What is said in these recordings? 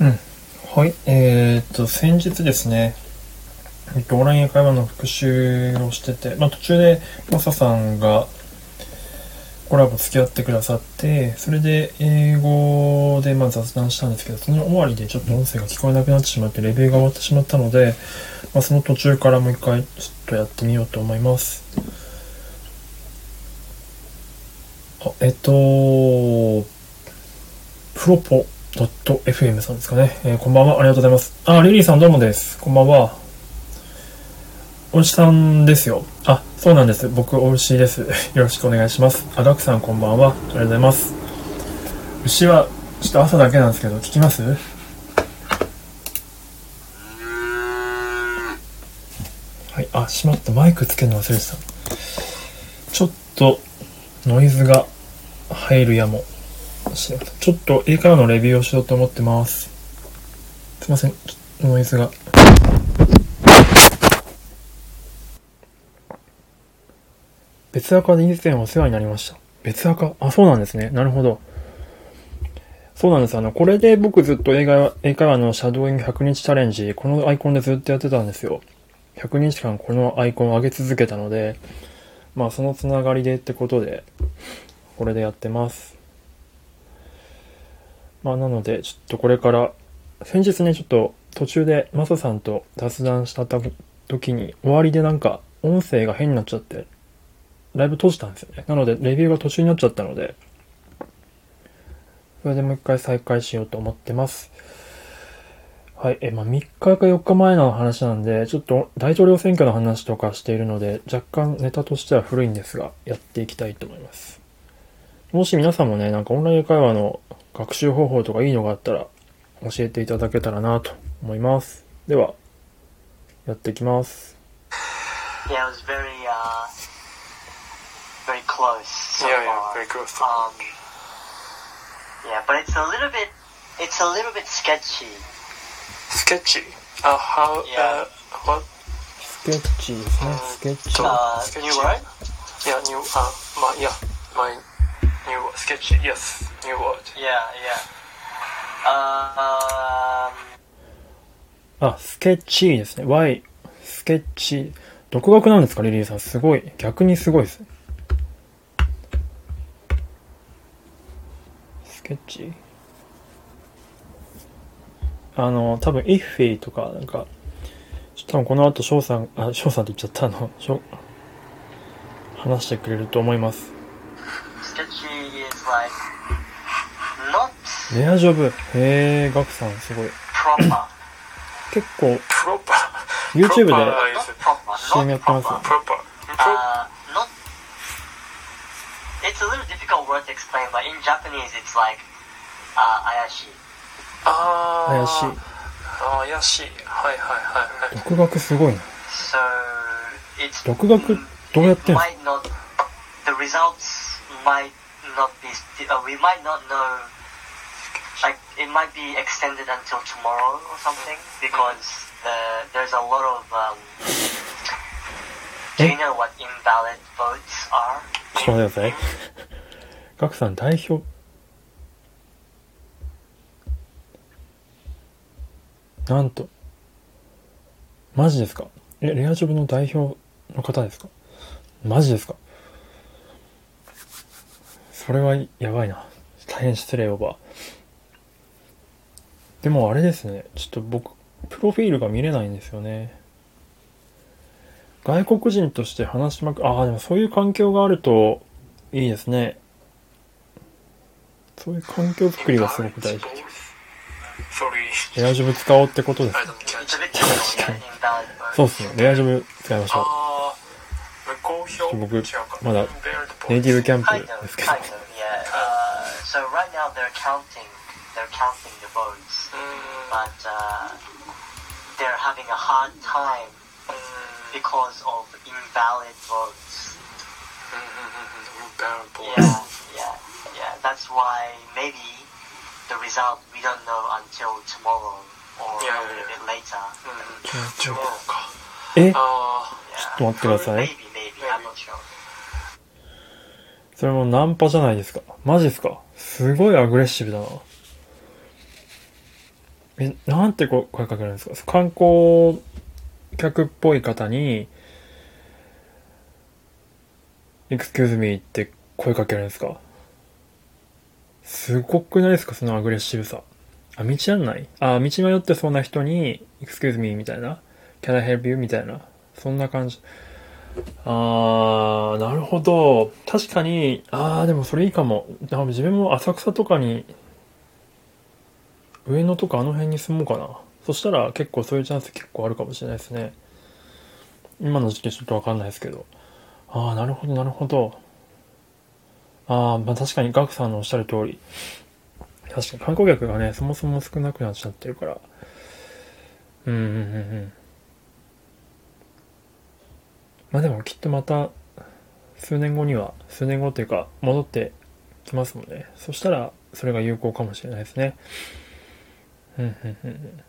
うん。はい。えーっと、先日ですね、えっと、オンライン英会話の復習をしてて、まあ途中でマサさんがコラボ付き合ってくださって、それで英語でまあ雑談したんですけど、その終わりでちょっと音声が聞こえなくなってしまって、レビューが終わってしまったので、まあその途中からもう一回ちょっとやってみようと思います。あ、えっと、プロポドット .fm さんですかね。えーこんばんは。ありがとうございます。あ、リリーさんどうもです。こんばんは。おじさんですよ。あ、そうなんです。僕、お牛です。よろしくお願いします。あ、ガクさんこんばんは。ありがとうございます。牛は、ちょっと朝だけなんですけど、聞きます？はい。あ、しまった。マイクつけるの忘れてた。ちょっと、ノイズが入るやも。ちょっと英会話のレビューをしようと思ってます。すいません。ちょっとノイズが。別赤で以前お世話になりました。別赤あ、そうなんですね。なるほど。そうなんです。あの、これで僕ずっと英会話英会話のシャドーイング100日チャレンジ、このアイコンでずっとやってたんですよ。100日間このアイコンを上げ続けたので、まあそのつながりでってことで、これでやってます。まあなので、ちょっとこれから、先日ね、ちょっと途中でマサさんと雑談した時に、終わりでなんか音声が変になっちゃって、ライブ閉じたんですよね。なので、レビューが途中になっちゃったので、それでもう一回再開しようと思ってます。はい。え、まあ、3日か4日前の話なんで、ちょっと大統領選挙の話とかしているので、若干ネタとしては古いんですが、やっていきたいと思います。もし皆さんもね、なんかオンライン会話の学習方法とかいいのがあったら、教えていただけたらなと思います。では、やっていきます。Yeah, it was very, uh, very close. So Yeah, yeah, very close. Um, yeah, but it's a little bit, it's a little bit sketchy. Sketchy. Uh, how, Yeah. uh, what? スケッチですね、スケッチ。Uh, sketchy. new word? Yeah, new, uh, my, yeah, my new word. Sketchy, yes, new word. Yeah, yeah. Uh, um... あ、スケッチーですね。Y、スケッチー。独学なんですか、リリーさん。すごい。逆にすごいですね。スケッチーあの、多分、イッフィーとか、なんか、多分この後、翔さん、あ、翔さんって言っちゃった、あの、翔、話してくれると思います。sketchy is like not レアジョブ。へえ、ガクさん、すごい。proper. 結構、Proper. YouTube で. CM やってますよ proper. ね。proper. Uh, not. It's a little difficult word to explain, but in Japanese, it's like uh, 怪しい。あー怪しい。はいはいはいはい。独学すごいな。So it's 独学どうやってんの might not the results might not be uh, we might not know like it might be extended until tomorrow or something because the, there's a lot of um, do you know what invalid votes are ちょっと待ってください。ガクさん代表。なんと。マジですかえ、レアジョブの代表の方ですかマジですかそれはやばいな。大変失礼オーバー。でもあれですね。ちょっと僕、プロフィールが見れないんですよね。外国人として話しまく、ああ、でもそういう環境があるといいですね。そういう環境づくりがすごく大事。レアジョブ使おうってことです yeah, invalid votes そうですね。レアジョブ使いましょう。あー無効票僕違うかまだ Invalid ネイティブキャンプ kind で of すけど kind。of yeah uh, so right now they're counting they're counting the votes うーん but uh, they're having a hard time うーん because of invalid votes うんうんうんうん Invalid Yeah, votes. yeah, yeah. That's why maybe the result we don't know until tomorrow or Yeah, a yeah, little yeah. bit later. うん違うかえあ Yeah. ちょっと待ってください.それもナンパじゃないですか。マジですか？すごいアグレッシブだな。え、なんてこ声かけるんですか？観光客っぽい方に、excuse me って声かけるんですか？すごくないですか？そのアグレッシブさ。あ、道案内あ、道迷ってそうな人に、excuse me みたいな。can I help you? みたいな。そんな感じ。あー、なるほど。確かに、あー、でもそれいいかも。あ自分も浅草とかに、上野とかあの辺に住もうかな。そしたら結構そういうチャンス結構あるかもしれないですね。今の時期ちょっとわかんないですけど。ああ、なるほど、なるほど。ああ、まあ確かにガクさんのおっしゃる通り。確かに観光客がね、そもそも少なくなっちゃってるから。うん、うん、うん、うん。まあでもきっとまた、数年後には、数年後っていうか、戻ってきますもんね。そしたら、それが有効かもしれないですね。うん、うん、うん。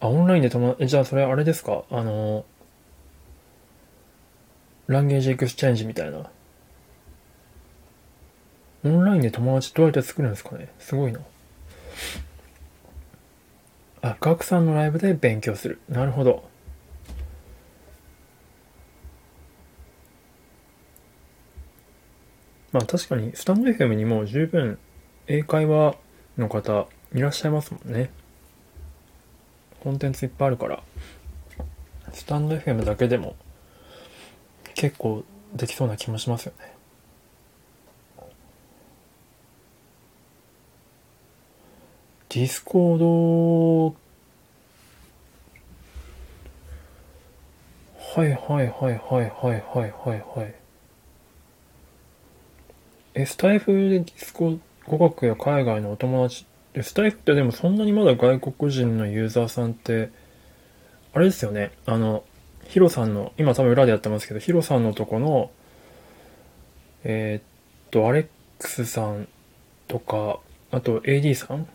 あ、オンラインで友達、えじゃあそれあれですか？あの、 language exchange みたいな。オンラインで友達どうやって作るんですかね？すごいな。あ、ガクさんのライブで勉強する。なるほど。まあ確かに、スタンド FM にも十分英会話の方いらっしゃいますもんね。コンテンツいっぱいあるから、スタンド FM だけでも結構できそうな気もしますよね。ディスコード、はいはいはいはいはいはいはいはい。え、スタイフでディスコ語学や海外のお友達で、スタイフってでもそんなにまだ外国人のユーザーさんって、あれですよね、あの、ヒロさんの、今多分裏でやってますけど、ヒロさんのとこの、えーっと、アレックスさんとか、あと AD さん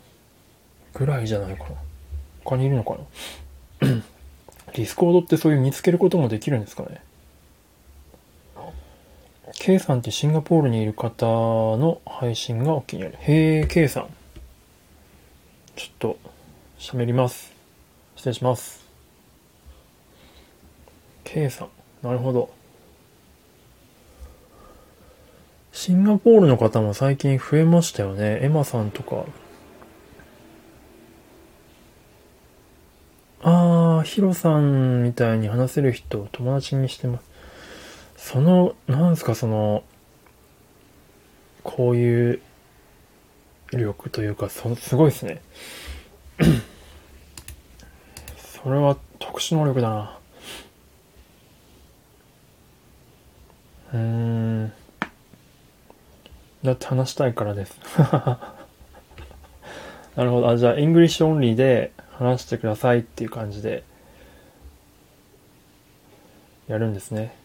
ぐらいじゃないかな。他にいるのかな。ディスコードってそういう見つけることもできるんですかね。K さんってシンガポールにいる方の配信がお気に入り。へえ、K さん。ちょっと、喋ります。失礼します。K さん。なるほど。シンガポールの方も最近増えましたよね。エマさんとか。あー、ヒロさんみたいに話せる人を友達にしてます。その、なんすかその、こういう力というか、そすごいですね。それは特殊能力だな。うん。だって話したいからです。なるほど。あ、じゃあ、 English only で話してくださいっていう感じで、やるんですね。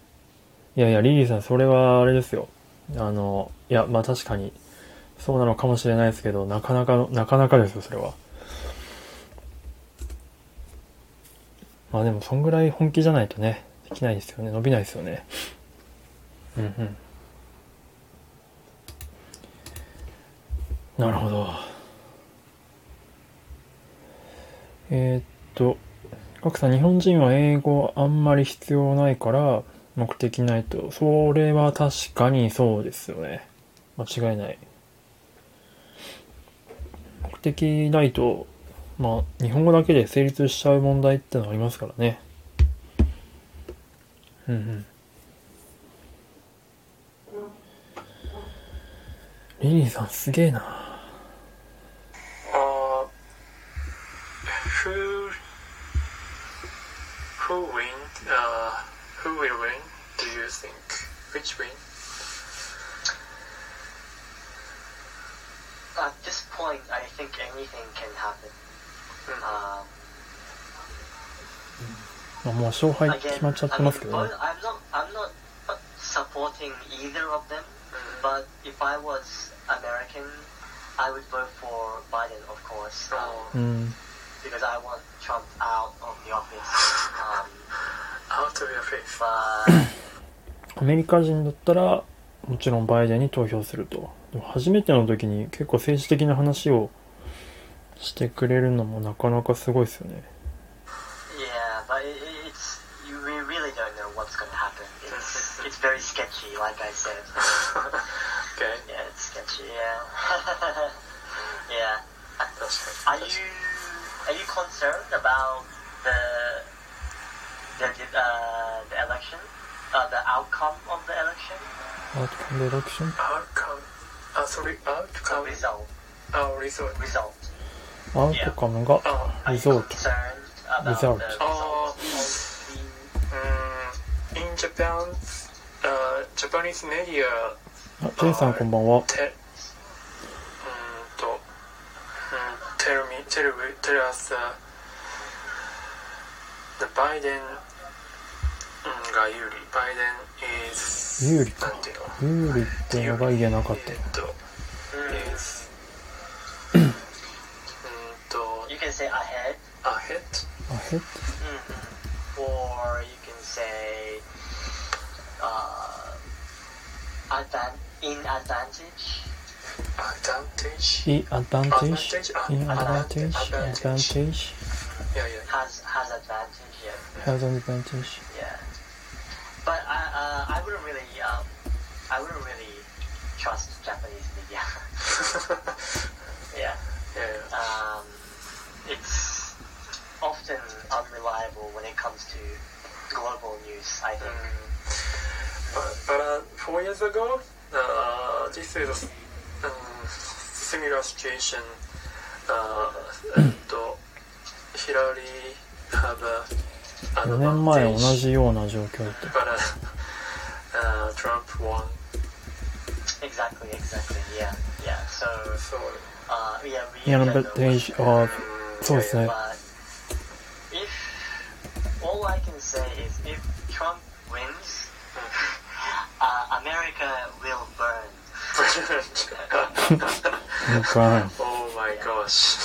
いやいや、リリーさん、それはあれですよ。あの、いや、まあ確かに、そうなのかもしれないですけど、なかなか、なかなかですよ、それは。まあでも、そんぐらい本気じゃないとね、できないですよね。伸びないですよね。うんうん。なるほど。えーっと、格さん、日本人は英語あんまり必要ないから、目的ないと。それは確かにそうですよね。間違いない。目的ないと、まあ、日本語だけで成立しちゃう問題ってのありますからね。うんうん。リリーさんすげえな。screen. At this point, I think anything can happen. Hmm. Um, I'm again, I'm, not, I'm not supporting either of them, hmm. but if I was American, I would vote for Biden, of course, hmm. um, mm. because I want Trump out of the office. Um, out of the office. But アメリカ人だったら、もちろんバイデンに投票すると。でも初めての時に結構政治的な話をしてくれるのもなかなかすごいですよね。Yeah, but it, it- it's you we really don't know what's going to happen. It's it's very sketchy, like I said. Okay. Yeah, it's sketchy. Yeah. yeah. Are に。you are you concerned about the the uh, the election, uh, the outcome of the election, アウトカムエレクション outcome. あ、sorry, the outcome. result, あ、result. result? アウトカムがあ、Are リ you ゾート。concerned about Result. the result Oh. of the うーん、in Japan, uh, Japanese media あ、ジェイさんこんばんは。te- うーんと、うん、tell me, tell, me- tell us the, the Biden うんが有利バイデン is 有利かなんていうの有利っていうのが言えなかったえー、っと say ahead. Ahead? Ahead、mm hmm. or you can say uh advan in advantage. Advantage? In advantage? Ah, in advantage? advantage. Yeah yeah. Has has advantage yeah. Has advantage. Yeah. But I, uh, I wouldn't really, um, I wouldn't really trust Japanese media. yeah. yeah. Um, it's often unreliable when it comes to global news, I think. Mm. But, but uh, four years ago, uh, this is a um, similar situation. Uh, and uh, Hillary have a 4年前同 advantage, じような状況だった。 but uh, uh, Trump won. Exactly. Exactly. Yeah. Yeah. So So, uh, yeah, we In don't know advantage what's gonna of, そうですね。 But if all I can say is if Trump wins, uh, America will burn. Burn. oh my gosh.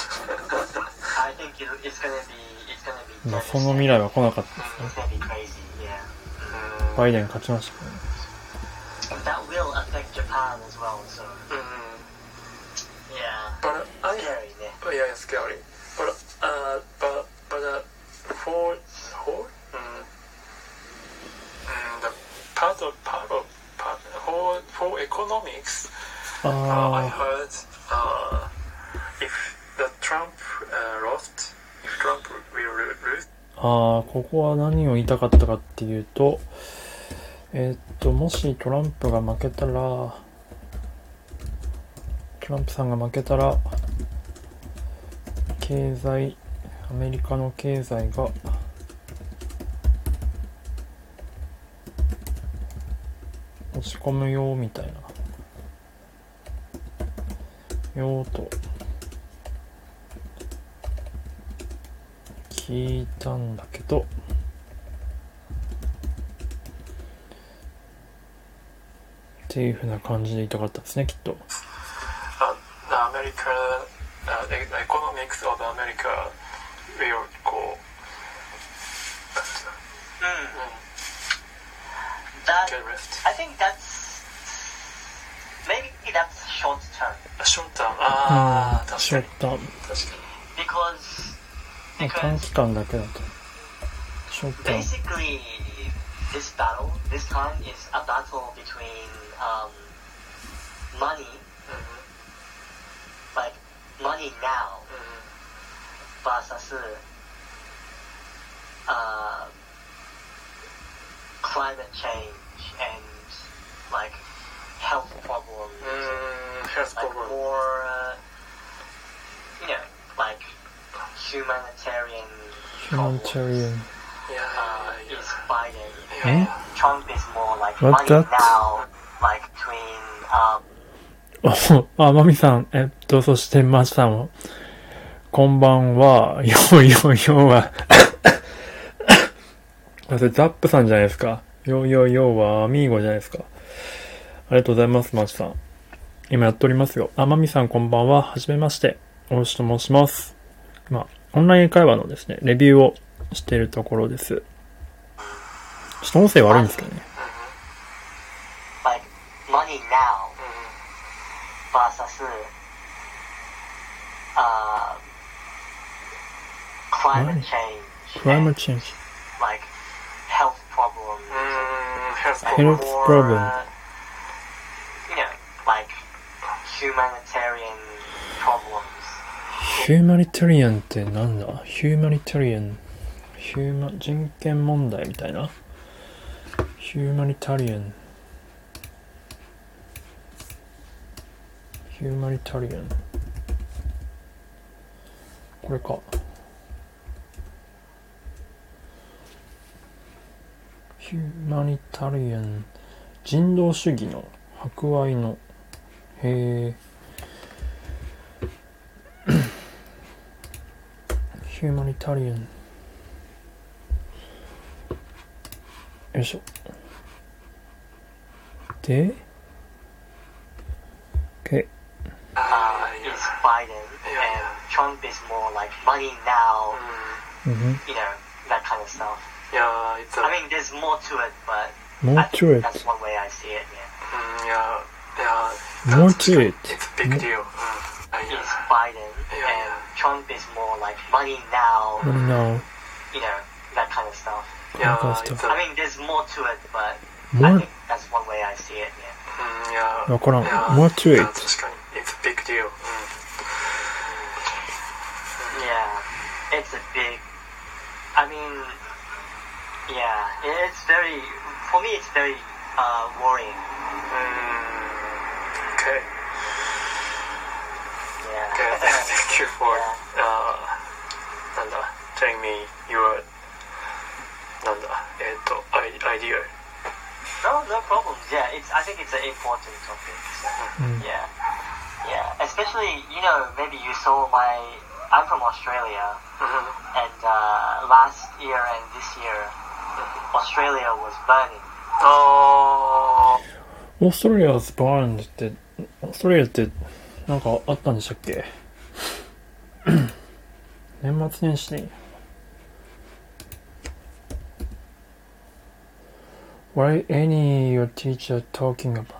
I think it, it's gonna be it's gonna be まあ、その未来は来なかったですね。バイデン勝ちましたからね。Uh, I heard あ、あ、ここは何を言いたかったかっていうと、えーっと、もしトランプが負けたら、トランプさんが負けたら、経済、アメリカの経済が、落ち込むよみたいな。よーと、聞いたんだけど、っていう風な感じで言いたかったですね、きっと。uh, the America, uh, the economics of America will go. That Get rest. I think that's maybe that's short term Short term. ああ、確かにショー。ターム。確か because まあ 短 because 期間だけだと。ショーターム。 basically this battle this time is a battle between um, money like money now に。 versus uh, climate change and like health problems うん、health like problem. more uh, you know like Humanitarian problems humanitarian. Yeah, uh, is Hmm? Trump is more like What that? now like between um, あ、まみさん、えっと、そしてまさん、こんばんは、よーよーよーは、あそれザップさんじゃないですか。よーよーよーはアミーゴじゃないですか。ありがとうございます、マチさん。今やっておりますよ。あ、まみさんこんばんは、はじめまして。おしと申します。まあ、オンライン会話のですね、レビューをしているところです。ちょっと音声悪いんですけどね。like money now versus uh, climate change, climate change. like health problems, うーん、ヘルス Health more, problem. uh, you know, like humanitarian problems. ヒューマニタリアンってなんだ？ヒューマニタリアン。ヒューマ、人権問題みたいな？ヒューマニタリアン。ヒューマニタリアン。これか。ヒューマニタリアン。人道主義の博愛の。へえ。ヒューマニタリアン。よいしょ。で、OK。Uh, is Biden, and Trump is more like money now, うん。うん。you know, that kind of stuff. いやー、it's a, I mean, there's more to it, but more I to think it. that's one way I see it. Yeah. うん、いやー、いやー、More 確かに to it. It's a big deal. うん。あ、いや Is Biden, Yeah, and Trump is more like money now. No. You know that kind of stuff. Yeah, of stuff. I mean, there's more to it, but more? I think that's one way I see it. Yeah. Mm, yeah. わからん。Yeah, more to it. Yeah, a big deal. Mm. Yeah, it's a big. I mean, yeah, it's very. For me, it's very uh, worrying. Mm. Okay. you for uh, telling me your なんだえっ、ー、と idea. No no problem. Yeah it's I think it's an important topic. So, mm. yeah. Yeah especially you know maybe you saw my I'm from Australia. Mm-hmm. and uh, last year and this year. Australia was burning. Oh. Australia was burned did, ってなんかあったんでしたっけ 年末年始に。Why any your teacher talking about?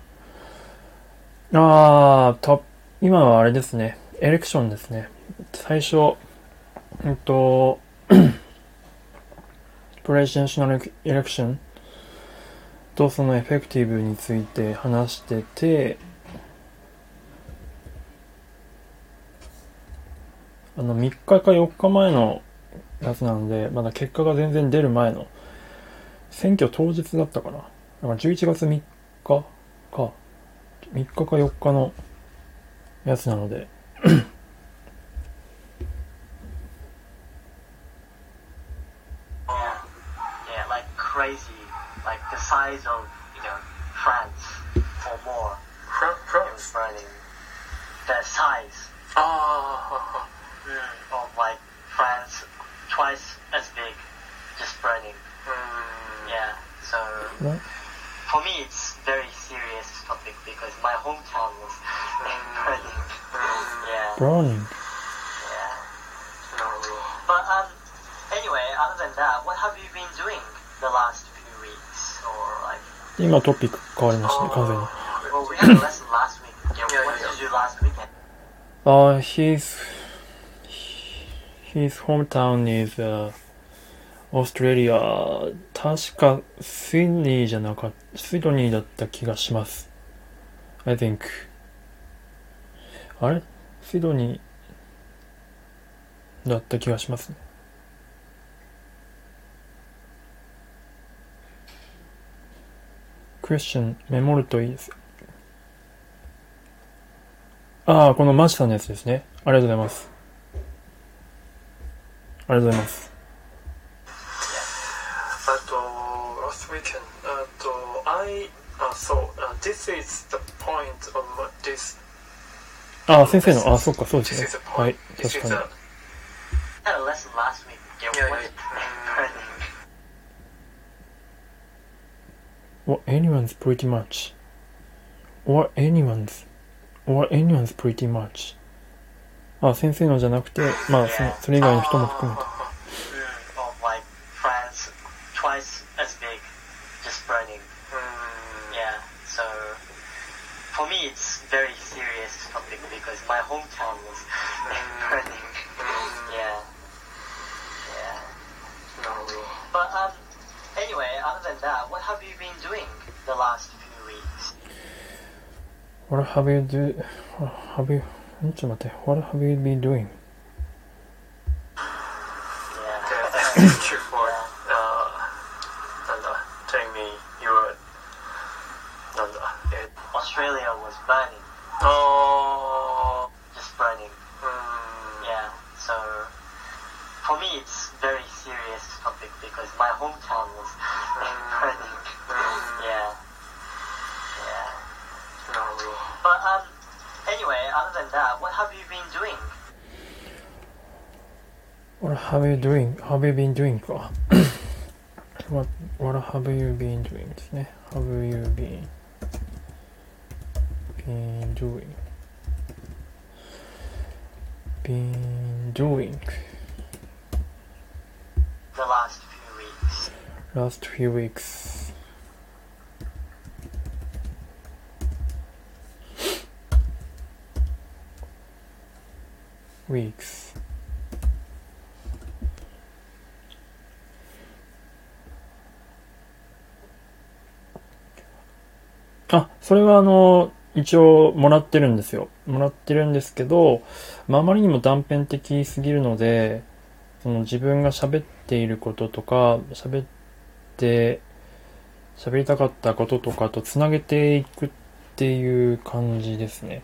ああ、と、今はあれですね。エレクションですね。最初、うんと、プレジデンショナルエレクションとそのエフェクティブについて話してて、あの3日か4日前のやつなので、まだ結果が全然出る前の選挙当日だったかな。だから11月3日か、3日か4日のやつなので、crazy, like the size of you know France or more. フラン、フラ It ン was ス burning. The size あ mm, of like France, twice as big, just burning. あ、うん。 Yeah, so ね for me it's very serious topic because my hometown was burning. Yeah, burning. yeah. なるほど。 But um, anyway, other than that, what have you been doing the last few weeks or like? 今トピック変わりましたね、完全に。 Well, we had a lesson last week. Yeah, Yeah, what yeah, did you do last weekend? Uh, his his hometown is uh, Australia. 確かシドニーじゃなかった、シドニーだった気がします。I think. あれ？シドニーだった気がしますね。クエスチョンメモるといいです。ああ、このマジさんのやつですね。ありがとうございます。ありがとうございます。あと、last weekend, あと、I, あ、そう、あ this is the point of this, ああ、先生の、ああ、そっか、そうですね.はい、確かに? Or anyone's pretty much. Or anyone's. Or anyone's pretty much. ああ、先生のじゃなくて、まあ、そのそれ以外の人も含めて。 Mm, of like France, twice as big, just burning. うん。 Yeah, so for me it's very serious topic because my hometown was burning. Yeah. But um, anyway, other than that, what have you been doing the last few weeks? What have you do? What have you? んちょっと待って。What have you been doing? Yeah. Okay, thank you for uh, なんだ telling me your なんだえ Australia was burning, あ just burning. ーうーん Yeah. So for me, it's very serious topic because my hometown was burning. うん Yeah. Yeah. なるほど But um, anyway, other than that, what have you been doing? What have you doing? Have you been doing か。what, what have you been doing ですね。Have you been, been doing? Been doing The last few weeks. last few weeks. Weeks. あ、それはあの、一応もらってるんですよ。もらってるんですけど、まあ、あまりにも断片的すぎるので、その自分が喋っていることとか、喋って、喋りたかったこととかとつなげていくっていう感じですね。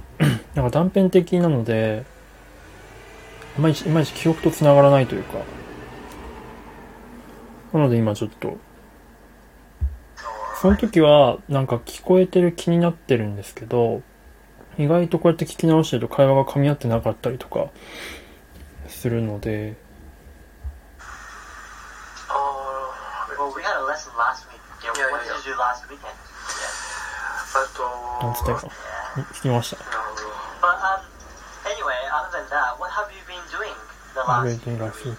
なんか断片的なので、いまいち、いまいち記憶とつながらないというか。なので今ちょっと、その時はなんか聞こえてる気になってるんですけど、意外とこうやって聞き直してると会話が噛み合ってなかったりとかするので、あー Well, we had a lesson last week. Yeah, Yeah, what yeah, did you do last weekend? あとなんつったか.聞きました。everything I feel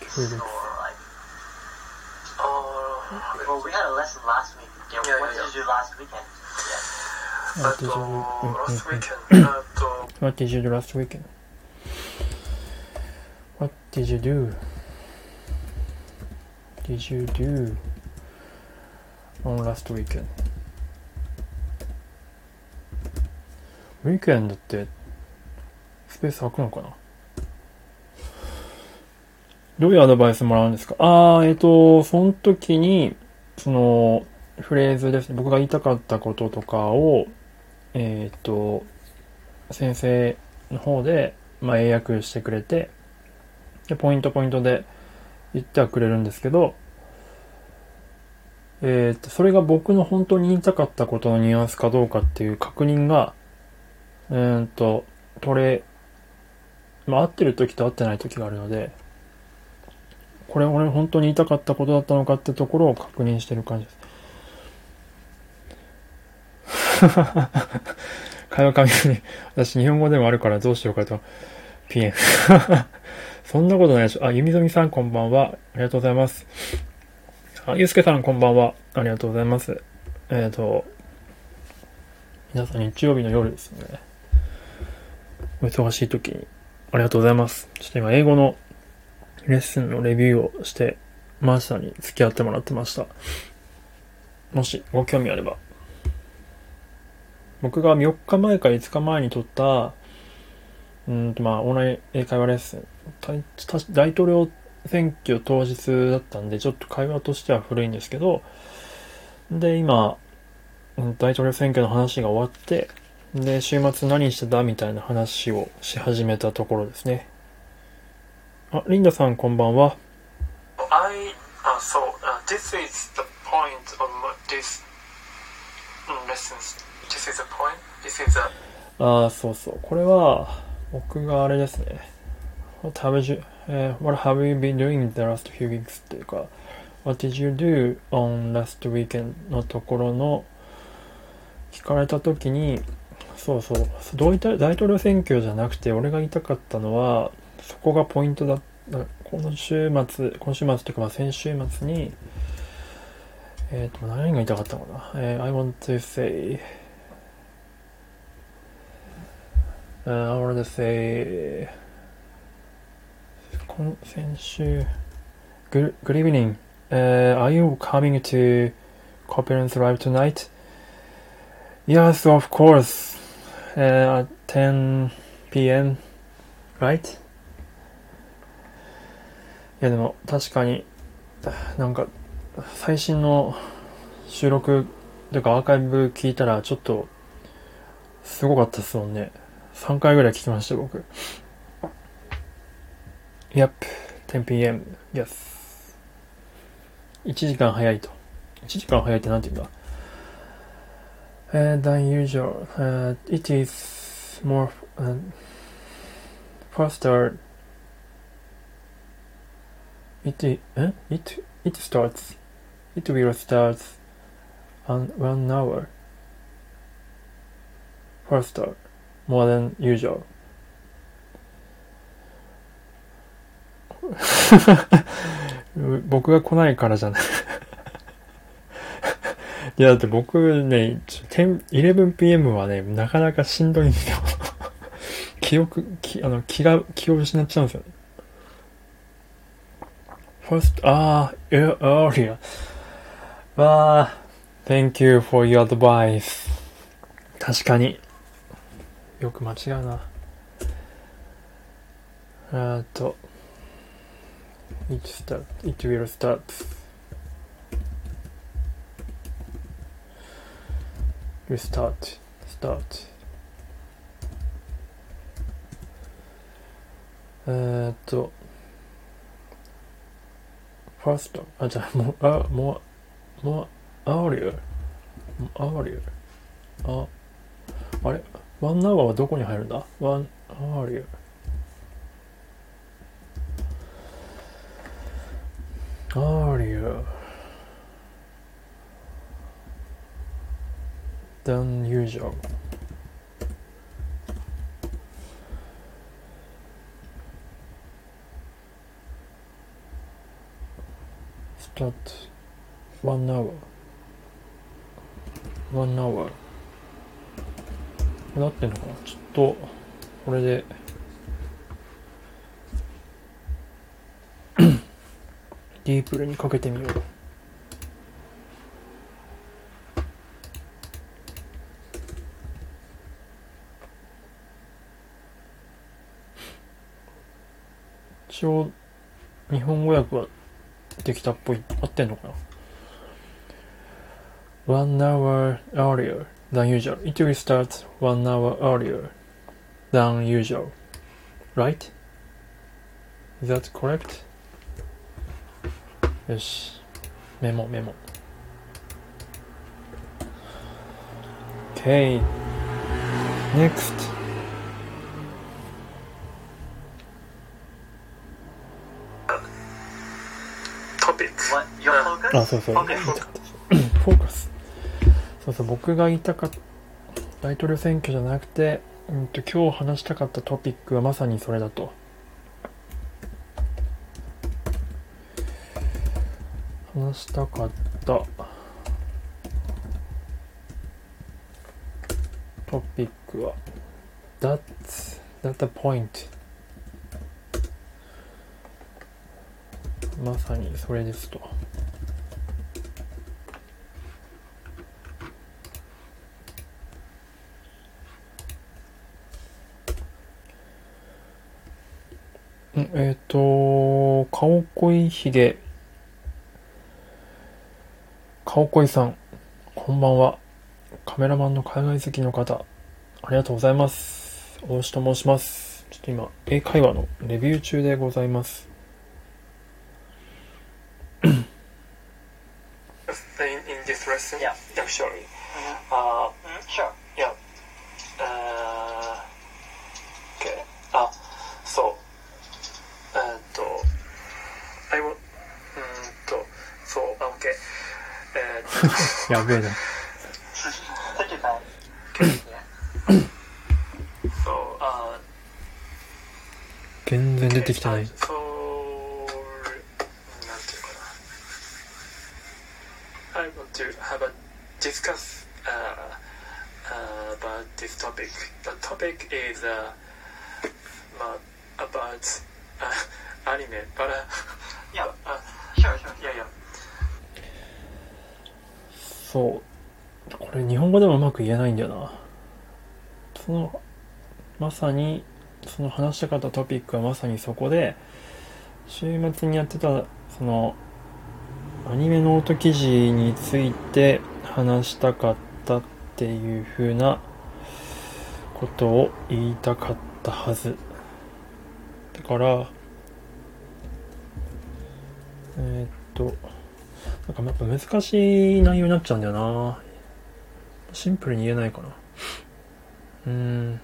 oh Well, we had a lesson last week. Yeah, yeah, what yeah. did you do last weekend? Yeah. What did you do last weekend? what did you do last weekend? What did you do? Did you do on last weekend? ウィークエンドってスペース空くのかなどういうアドバイスもらうんですか？ああ、えっ、と、その時に、その、フレーズですね。僕が言いたかったこととかを、えっ、と、先生の方で、まあ、英訳してくれて、で、ポイントポイントで言ってはくれるんですけど、えっ、と、それが僕の本当に言いたかったことのニュアンスかどうかっていう確認が、うんと、取れ、まあ、合ってる時と合ってない時があるので、これ俺本当に言いたかったことだったのかってところを確認してる感じです。会話紙に、私日本語でもあるからどうしようかと、ピエン。そんなことないでしょ。あ、ゆみぞみさんこんばんは。ありがとうございます。あ、ゆうすけさんこんばんは。ありがとうございます。えっ、と、皆さん日曜日の夜ですね。お忙しい時に、ありがとうございます。ちょっと今英語のレッスンのレビューをして、マーシャに付き合ってもらってました。もしご興味あれば。僕が4日前か5日前に撮った、うんとまあ、オンライン英会話レッスン。大統領選挙当日だったんで、ちょっと会話としては古いんですけど、で、今、うん大統領選挙の話が終わって、で、週末何してたみたいな話をし始めたところですね。あ、リンダさんこんばんは。I uh, so uh, this is the point of this mm, lessons. This is the point. This is a ああ、そうそう。これは、僕があれですね。What have you, えー what have you been doing the last few weeks? っていうか、What did you do on last weekend? のところの、聞かれたときに、そうそう、どういった大統領選挙じゃなくて、俺が言いたかったのは、そこがポイントだこの週末、今週末というか、まあ先週末に、えっ、と、何が言いたかったのかな。えー I want to say, Uh, I want to say 今先週 Good, good evening Uh, are you coming to Copperance Live tonight? Yes, of course. Uh, at 10 p.m. Right? いやでも確かになんか最新の収録というかアーカイブ聞いたらちょっとすごかったっすもんね。3回ぐらい聞きました僕。Yep, 10 p.m. Yes. 1時間早いと。1時間早いってなんて言うんだ？uh, than usual. Uh, it is more uh, faster. It eh? it it starts. It will start on one hour faster, more than usual. 僕が来ないからじゃないいや、だって僕ね、10 11pm はね、なかなかしんどいんですよ。記憶、きあの気が、気を失っちゃうんですよね。First, あー、え、earlier. わー、thank you for your advice. 確かに。よく間違うな。えーっと、it start, it will start. restart, start. えーっと、ファースト。あ、じゃあ、もう、あ、もう、もう、アーリュー。アーリュー。あ、あれ？ワンナワーはどこに入るんだ？ワン、アーリュー。アーリュー。than usual。Start one hour. One hour. なってんのかな？ちょっと、これで、ディープルにかけてみよう。一応、日本語訳はできたっぽい。合ってんのかな ?one hour earlier than usual. It will start one hour earlier than usual. Right? Is that correct? よし。メモメモ。Okay. Next. あ、そうそう。フォーカス。そうそう、僕が言いたかった、大統領選挙じゃなくて、うんと、今日話したかったトピックはまさにそれだと。話したかったトピックは、That's, that's the point. まさにそれですと。んえっ、と、顔恋ひげ。顔恋さん、こんばんは。カメラマンの海外の方、ありがとうございます。大志と申します。ちょっと今、英会話のレビュー中でございます。In, this lesson, Yeah. actually. Mhm. Uh, Mm, sure. yeah. Uh, okay. Ah, so, えーっと、I will, うーんと、そう、あ OK。えーっと、全然出てきてない。言えないんだよな。その、まさに、その話したかったトピックはまさにそこで、週末にやってた、その、アニメノート記事について話したかったっていう風なことを言いたかったはず。だから、えーっと、なんかやっぱ難しい内容になっちゃうんだよな。シンプルに言えないかな。うん。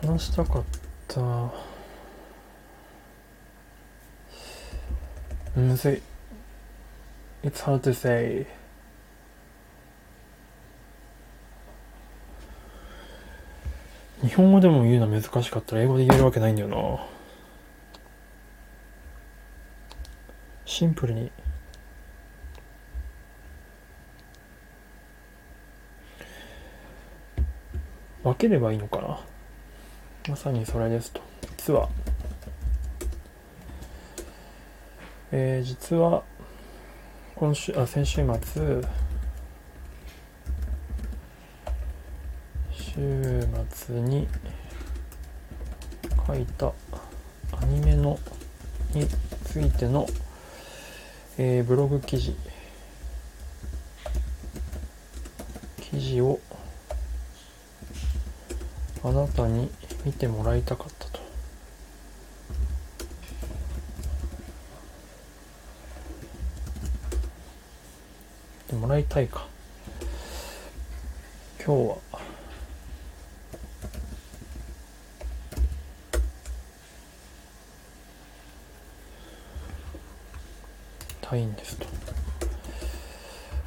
話したかった。むずい。It's hard to say. 日本語でも言うの難しかったら英語で言えるわけないんだよな。シンプルに。分ければいいのかな。まさにそれですと。実は。えー、実は、今週、あ、先週末、週末に書いたアニメのについての、えーブログ記事。記事をあなたに見てもらいたかったと。見てもらいたいか。今日は。たいんですと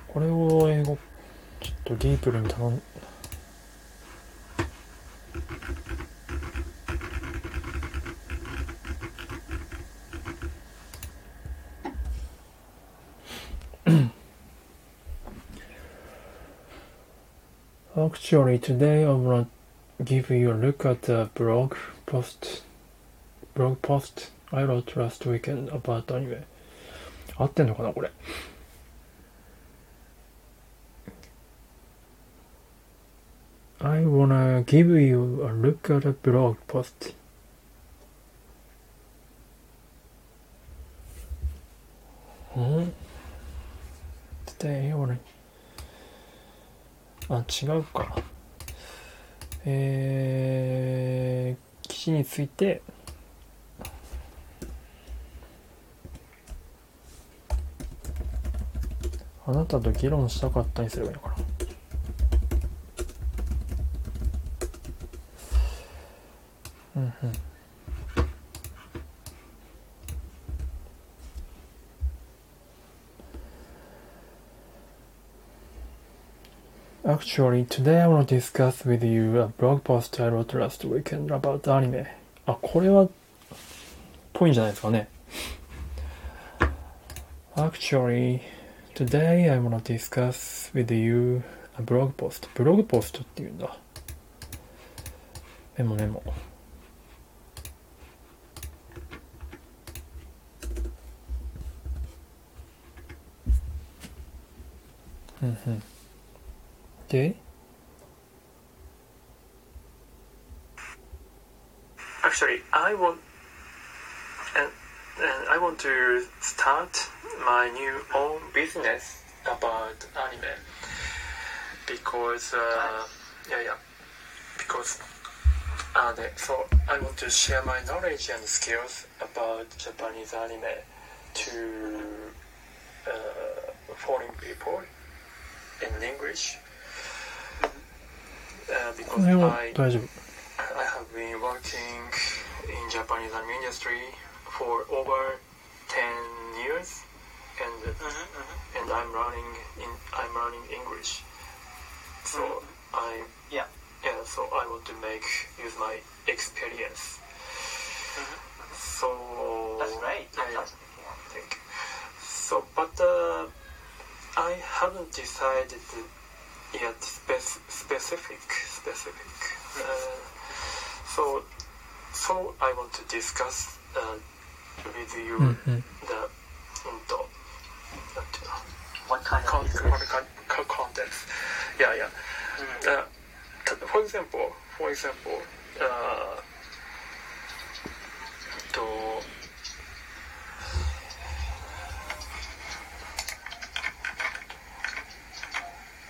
これを英語ちょっとディープルに頼んActually, today I want to give you a look at the blog post blog post I wrote last weekend about anime. 合ってんのかなこれ。I wanna give you a look at a blog post. ん Today I wanna あ、違うか。えー、記事について、あなたと議論したかったにすればいいのかな。うんうん。Actually, today I want to discuss with you a blog post I wrote last weekend about anime. あ、これは、ぽいんじゃないですかね。Actually, today I want to discuss with you a blog post. ブログポストっていうんだ。メモメモ。うんうん。で、 Actually, I want and I want to start my new own business about anime. Because uh, yeah yeah. Because uh, so I want to share my knowledge and skills about Japanese anime to uh, foreign people in English. Uh, because I, I have been working in Japanese anime industry for over 10 years and and I'm learning in I'm learning English. So Mhm. I Yeah. yeah so I want to make use my experience. So That's right Yeah, yeah. Fantastic. Yeah. Thank you. So but uh, I haven't decided yet spec- specific specific. Uh, so so I want to discuss、uh, with you、うんうん。the うんとなんていうの What kind of con- business? what kind of context yeah yeah Mm. uh, t- for example for example あーと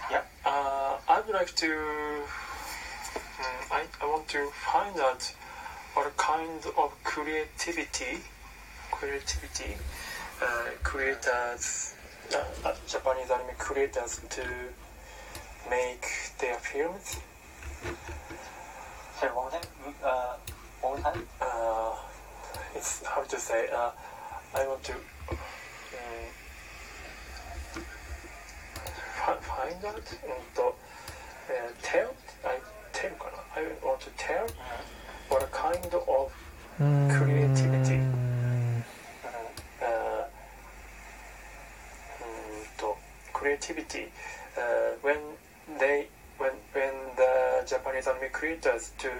Yep. uh, I would like to mm, I, I want to find out what kind of creativity creativity uh, creators uh, uh, Japanese anime creators to make their films. Say one more time. Uh, one more time. Uh, it's hard to say. Uh, I want to um, find out and to, uh, tell. I tell. I want to tell what kind of mm. creativity. creativity uh, when they when when the Japanese anime creators to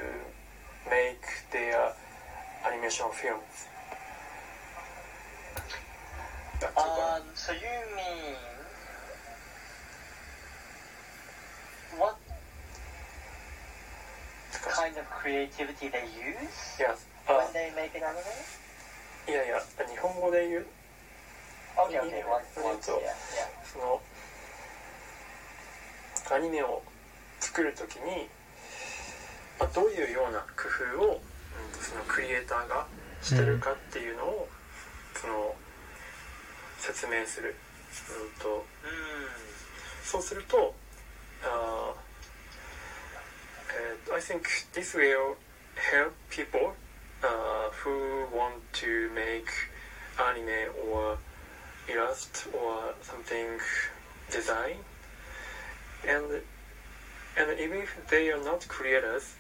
make their animation films. That's Um, so you mean what kind of creativity they use Yes. Uh, when they make an anime? いやいや日本語で言う Okay, okay, one, one, So- yeah, yeah. アニメを作るときに、まあ、どういうような工夫を、うん、そのクリエイターがしてるかっていうのを、その説明する、うん、と Mm. そうすると、uh, uh, I think this will help people uh, who want to make anime or illust or something design and and even if they are not creators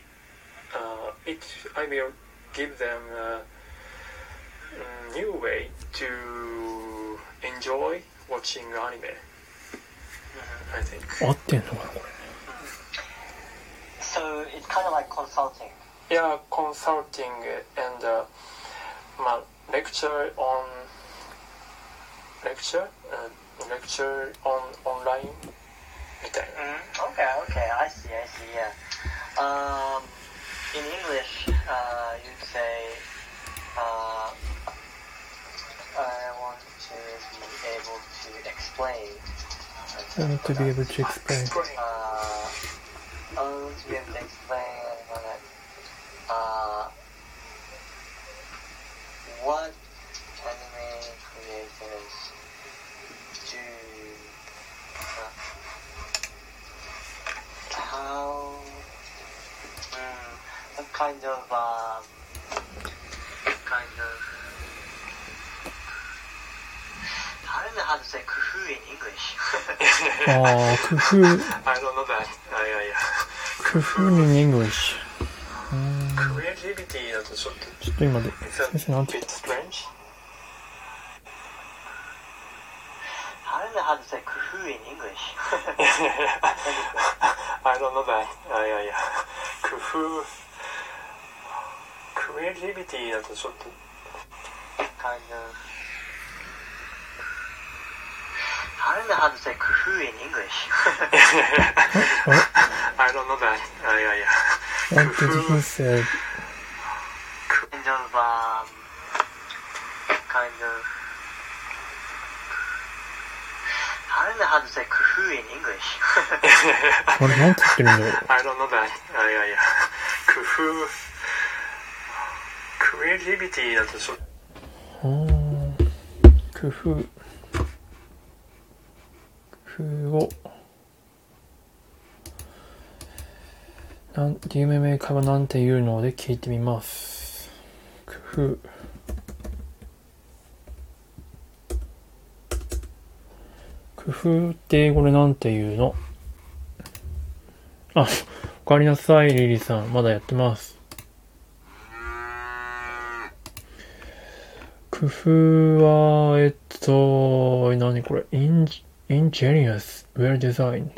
uh, it I will give them a mm, new way to enjoy watching anime I think 合ってんのかなこ So it's kind of like consulting. yeah consulting and uh, まあ lecture on lecture、uh, lecture on online みたいな Mm, okay, okay, I see, I see, yeah. Um, in English, uh, you'd say, uh, I want to be able to explain. I want to be able to explain. Uh, kind of, um, kind of, I don't know how to say kufu in English. ああ、工夫、 I don't know that あいやいや工夫 in English。うーん creativity だとちょっとちょっと今で、 It's a 先生なんて bit strange I don't know how to say kufu in English. I don't know that あいやい や工夫 creativity だとちょっと kind of. I don't know how to say kufu in English. I don't know that あいやいや What did he say? kind of, um, kind of. I don't know how to say kufu in English. これなんて言ってるんだろう I don't know that あいやいや工夫 creativity だとちょっとう工夫。工夫を。なん、有名家がなんて言うので聞いてみます。工夫。工夫って英語でなんて言うの？あ、おかえりなさい、リリーさん。まだやってます。工夫は、えっと、何これ、in, ingenious, well designed.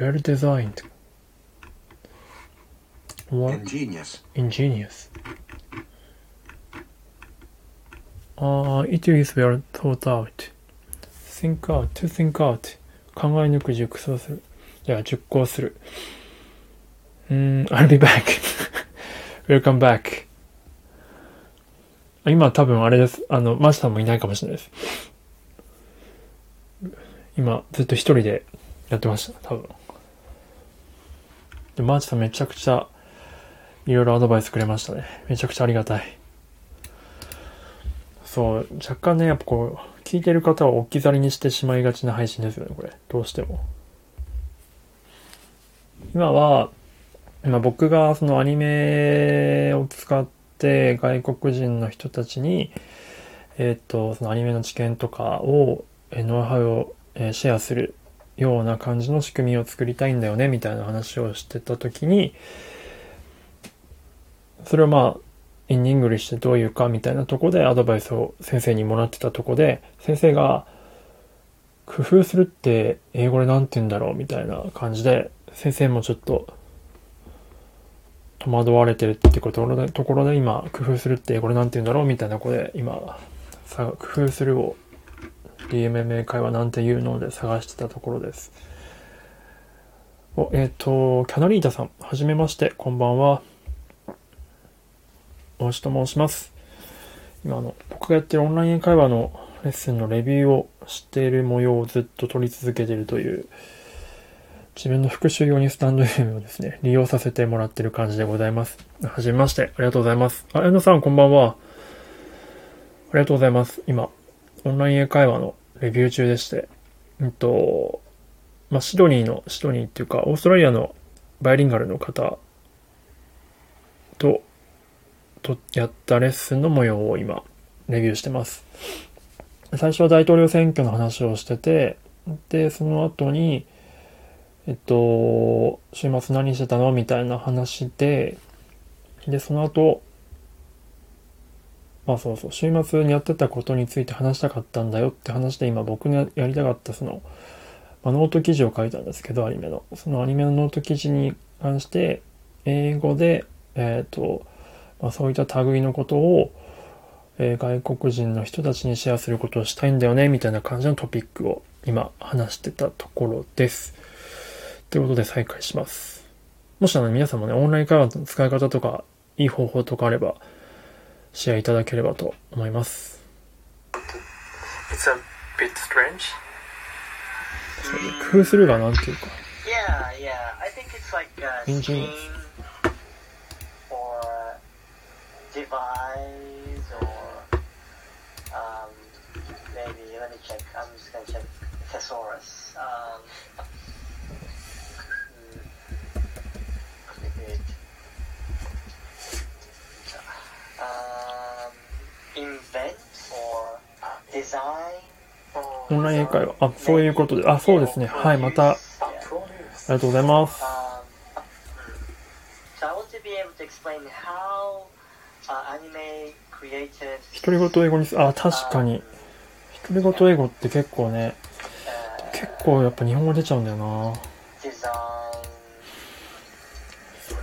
well designed. What? Ingenious. Ingenious. Uh, it is well thought out. Think out, to think out. 考え抜く、熟考する。いや、熟考する。うーん、I'll be back. Welcome back. 今多分あれです。あの、マスターもいないかもしれないです。今、ずっと一人でやってました、多分。で、マーチさんめちゃくちゃいろいろアドバイスくれましたね。めちゃくちゃありがたい。そう、若干ね、やっぱこう、聞いてる方を置き去りにしてしまいがちな配信ですよね、これ。どうしても。今は、今僕がそのアニメを使って外国人の人たちに、えっ、と、そのアニメの知見とかを、えノウハウを、えシェアするような感じの仕組みを作りたいんだよね、みたいな話をしてた時に、それをまあ、 in English どういうかみたいなとこでアドバイスを先生にもらってたとこで、先生が、工夫するって英語でなんて言うんだろうみたいな感じで、先生もちょっと戸惑われてるってことでところで今、工夫するって英語でなんて言うんだろうみたいなとこで今、さ工夫するを DMMA 会話なんて言うので探してたところです。お、えっ、と、キャナリータさん、はじめまして、こんばんは。大志と申します。今あの、僕がやってるオンライン英会話のレッスンのレビューをしている模様をずっと撮り続けているという、自分の復習用にスタンド FM をですね、利用させてもらってる感じでございます。はじめまして、ありがとうございます。あ、えのさんこんばんは。ありがとうございます。今、オンライン英会話のレビュー中でして、うんと、まあ、シドニーの、シドニーっていうか、オーストラリアのバイリンガルの方と、とやったレッスンの模様を今、レビューしてます。最初は大統領選挙の話をしてて、で、その後に、えっと、週末何してたの？みたいな話で、で、その後、まあそうそう、週末にやってたことについて話したかったんだよって話で今僕のやりたかったその、まあ、ノート記事を書いたんですけど、アニメの。そのアニメのノート記事に関して、英語で、えっ、と、まあ、そういった類のことを、えー外国人の人たちにシェアすることをしたいんだよね、みたいな感じのトピックを今話してたところです。ということで再開します。もしあの皆さんもね、オンライン会話の使い方とか、いい方法とかあれば、シェアいただければと思います。It's a bit strange. 工夫するがなんていうか、Yeah, yeah. I think it's like a scheme or devise or um, maybe let me check. I'm just gonna check thesaurus. Um, hmm, wait. Um, invent or design. オンライン英会話。あ、そういうことで。あ、そうですね。はい、また、ありがとうございます。Um, uh, 独り言英語にす、あ、確かに。独り言英語って結構ね、uh, 結構やっぱ日本語出ちゃうんだよな。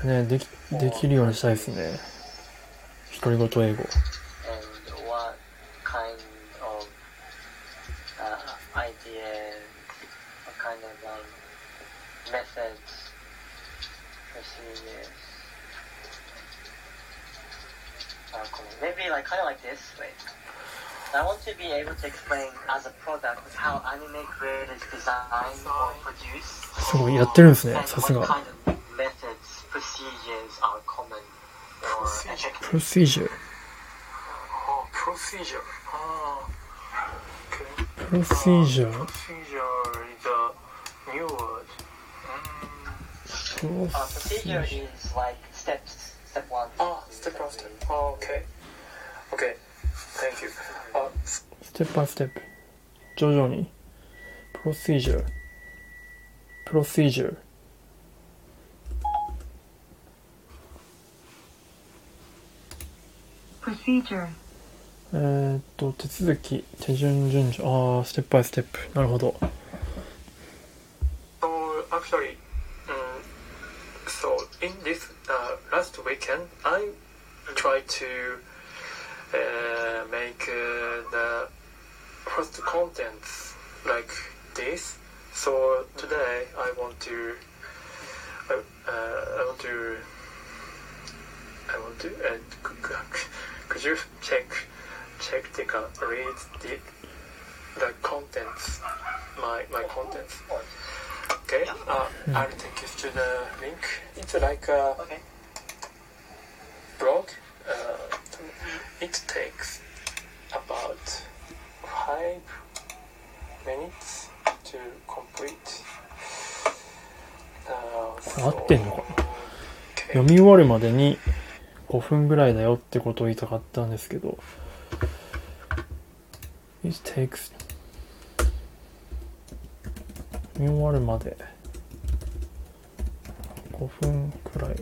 それね、でき、できるようにしたいですね。独り言英語。 and what kind of uh, ideas, what kind of um, methods, procedures are common. Maybe like kind of like this. Wait. I want to be able to explain as a product how anime creators design or produce すごい、やってるんですね。 and さす what が。 kind of methods, procedures are common Or Procedure. effective. プロシージュ。Oh, procedure. Ah, okay. プロシージュ。Procedure is a new word. Mm. プロ Uh, procedure is like steps, step one. Ah, step by step. Oh, okay. Okay. Thank you. Uh, ステップバイステップ。徐々に。プロシージュ。プロシージュ。Procedure. えーっと、手続き、手順順序。ああ、ステップバイステップ。なるほど。so actually, um, so in this uh, can I try to uh, make uh, the first contents like this. So today I want to I, uh, I want to I want to uh, c- could you check check the uh, read the the contents my my contents. Okay, uh, I'll take you to the link. It's like a Okay. blog. Uh, it takes about five minutes to complete. Uh, 合ってんのかな okay. 読み終わるまでに 5分ぐらいだよってことを言いたかったんですけど。It takes 読み終わるまで。5分くらい。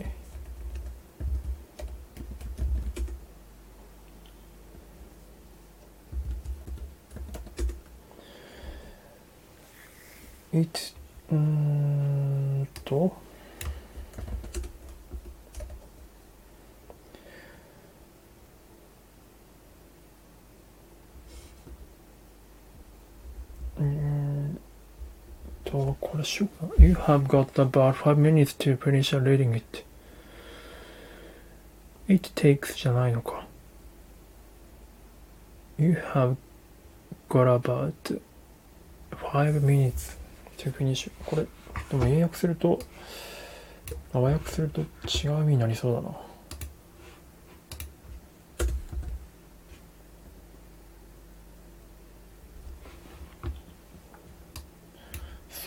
It うんとうーんと、これしようかな。You have got about five minutes to finish reading it. It takes じゃないのか。You have got about five minutes to finish. これ、でも英訳すると、和訳すると違う意味になりそうだな。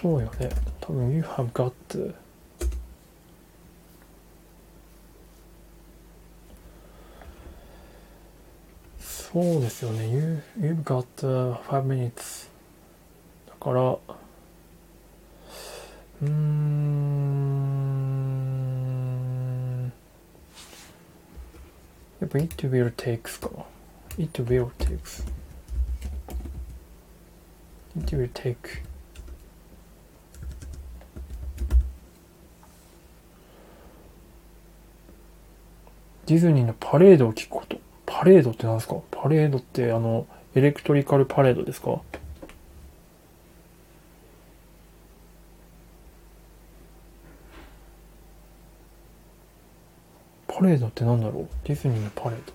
そうよね。多分 You have got そうですよね。You, you've got five minutes. だから、うん。やっぱ It will takes か。It will takes. It will take. ディズニーのパレードを聞くこと。パレードって何ですか？パレードってあの、エレクトリカルパレードですか？パレードって何だろう？ディズニーのパレード。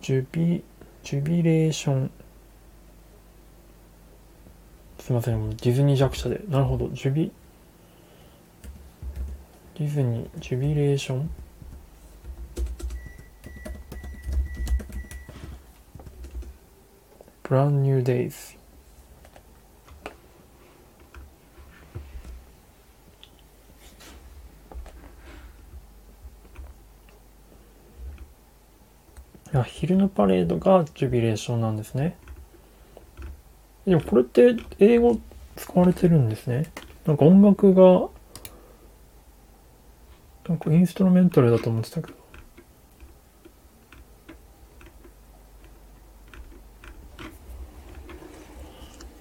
ジュビ、ジュビレーション。すいません、ディズニー弱者で。なるほど、ジュビ、ディズニー、ジュビレーション？ブランニューデイズ。昼のパレードが Jubilation なんですね。でもこれって英語使われてるんですね。なんか音楽が、なんかインストルメンタルだと思ってたけど。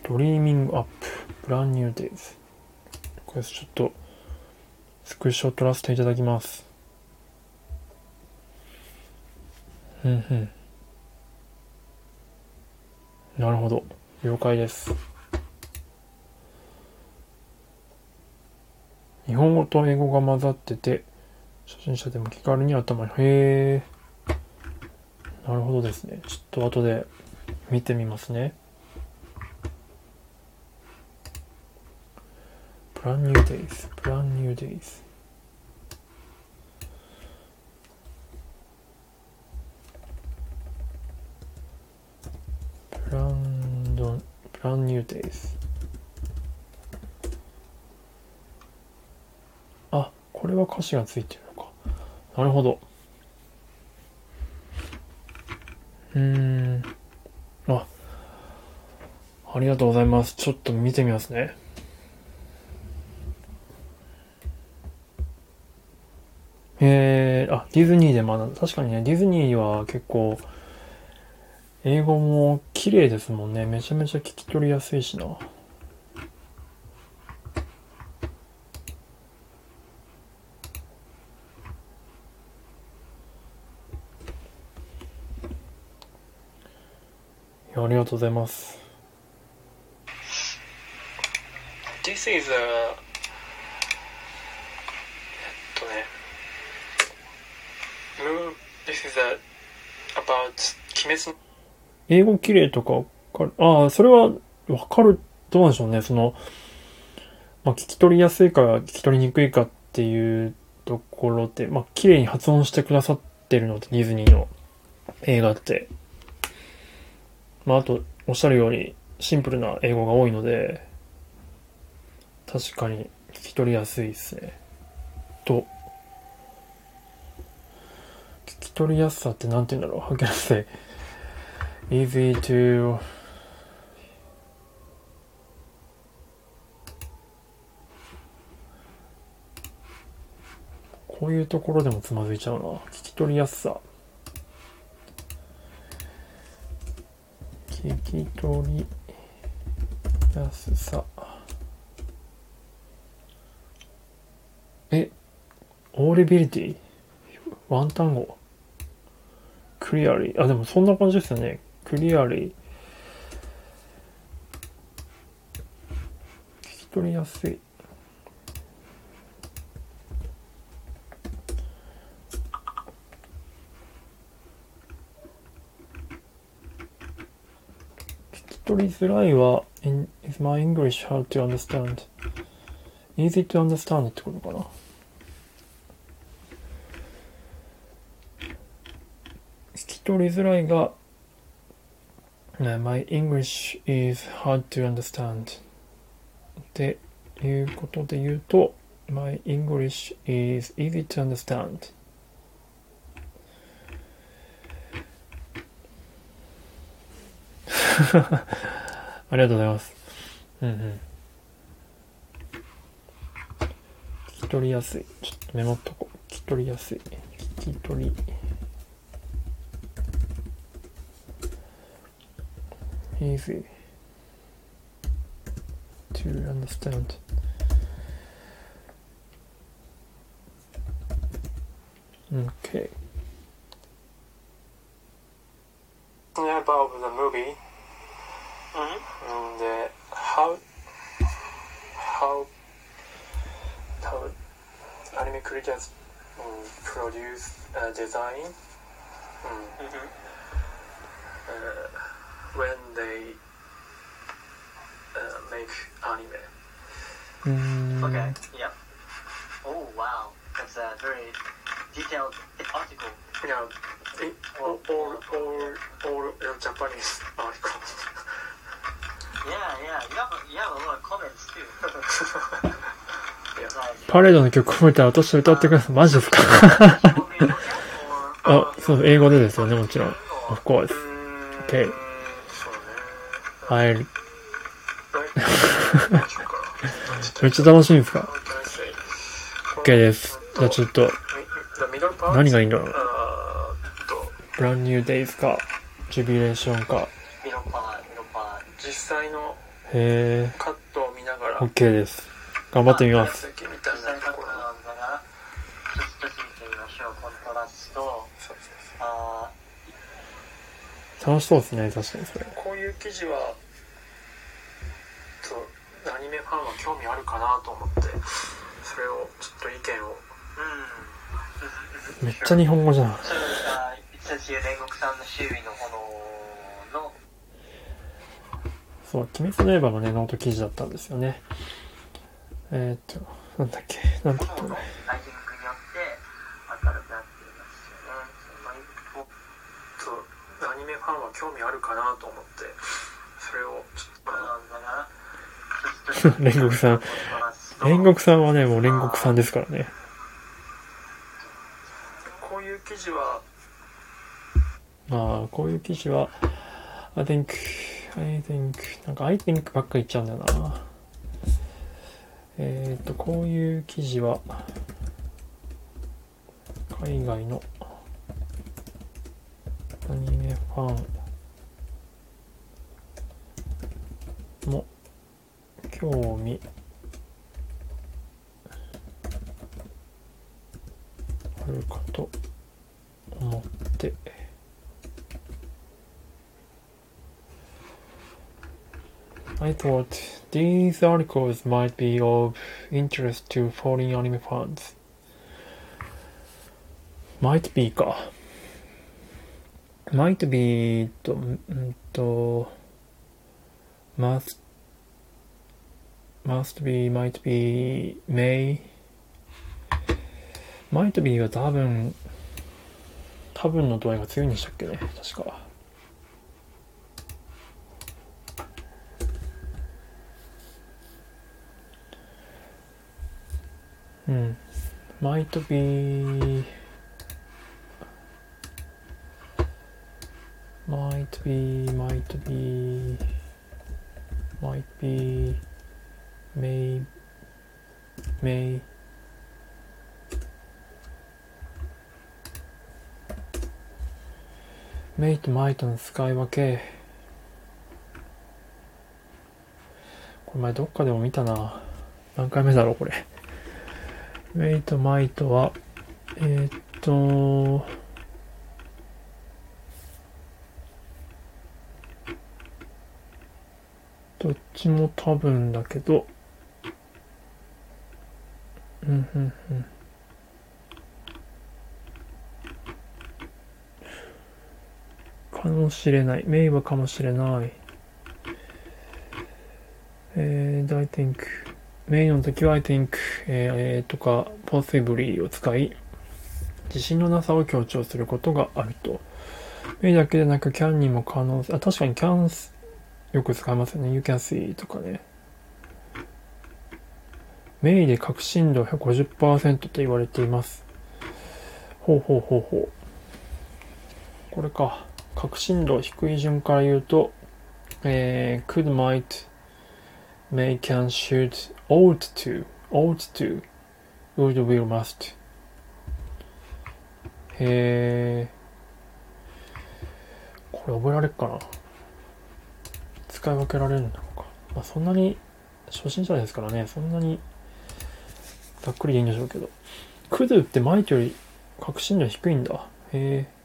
Dreaming Up、brand new days。これちょっと、スクショ撮らせていただきます。うんうん。なるほど。了解です。日本語と英語が混ざってて、初心者でも気軽に頭に、へえ。なるほどですね。ちょっと後で見てみますね。brand new days, brand new days. ブランドン、ブランニューデイズ。あ、これは歌詞がついてるのか。なるほど。うん。あ、ありがとうございます。ちょっと見てみますね。えー、あ、ディズニーで学んだ。確かにね、ディズニーは結構、英語も綺麗ですもんね。めちゃめちゃ聞き取りやすいしな。ありがとうございます。This is a えっとね move This is a about 鬼滅の英語綺麗とかわかる。ああ、それはわかる。どうなんでしょうね。その、まあ、聞き取りやすいか聞き取りにくいかっていうところで、まあ、綺麗に発音してくださってるので、ディズニーの映画って。まあ、あと、おっしゃるようにシンプルな英語が多いので、確かに聞き取りやすいですね。と、聞き取りやすさってなんて言うんだろう。How can I say? Easy to こういうところでもつまずいちゃうな。聞き取りやすさ。聞き取りやすさ。えオーリビリティワン単語。クリアリーあでもそんな感じですよね。クリアリー聞き取りやすい聞き取りづらいは in, Is my English hard to understand? Easy to understand ってことかな聞き取りづらいが、My English is hard to understand っていうことで言うと My English is easy to understand ありがとうございます。うんうん。聞き取りやすい。ちょっとメモっとこう。聞き取りやすい。聞き取り。Easy to understand. Okay. about the movie Mm-hmm. and uh, how how how anime creators um, produce uh, design um, Mm-hmm. uh, when they uh, make anime. Mm, Okay. Yeah. Oh wow, that's a very detailed article. Yeah, it, all, all, all, all uh, Japanese article. Yeah, yeah. You have a, you have a lot of comments too. Yeah. Like, パレードの曲込めて私歌ってください。マジですか or あ、そう、英語でですよね、もちろん。Of course. Okay. そうね。はい。はいめっちゃ楽しいんですか? ?OK です。じゃあちょっと?何がいいんだろう？ブランニューデイズか、ジュビレーションか？実際のへカットを見ながら、ー、OK です。頑張ってみます。楽しそうですね、確かにそれ。こういう記事は、ニメファンは興味あるかなと思って、それをちょっと意見を。ーうん。めっちゃ日本語じゃん。So, uh, it says here, 煉獄さんの周囲の炎の、そう、鬼滅の刃のね、ノート記事だったんですよね。えー、っと、なんだっけ、なんて言ったのライティングによって明るくなっていますよね。そのそうアニメファンは興味あるかなと思って、それをちょっと。煉獄さん。煉獄さんはね、もう煉獄さんですからね。こういう記事は、まあ、こういう記事は、I think, I think, なんか I think ばっかり言っちゃうんだよな。えっ、と、こういう記事は、海外のアニメファンも興味あるかと思って。I thought these articles might be of interest to foreign anime fans. might be か。might be と、んと、must, must be, might be, may, might be は多分、多分の度合いが強いんでしたっけね、確か。うん。might be, might be, might be, might be, may, may, メイとマイとの使い分け。これ前どっかでも見たな。何回目だろう、これ。メイとマイとは、えーっと、どっちも多分だけど、うん、うん、うん。かもしれない。メイはかもしれない。えー、I think メイの時は I think え、えとか possibly を使い自信のなさを強調することがあると。メイだけでなく can にも可能性、あ、確かに can よく使いますよね。you can see とかね。メイで確信度150%と言われています。ほうほうほうほう。これか。確信度低い順から言うと、えー、could, might, may, can, should, ought to, ought to, would, will, must. へー。これ覚えられっかな使い分けられるのか。まあ、そんなに、初心者ですからね、そんなに、ざっくりでいいんでしょうけど。クドってマイクより確信度低いんだ。へぇ。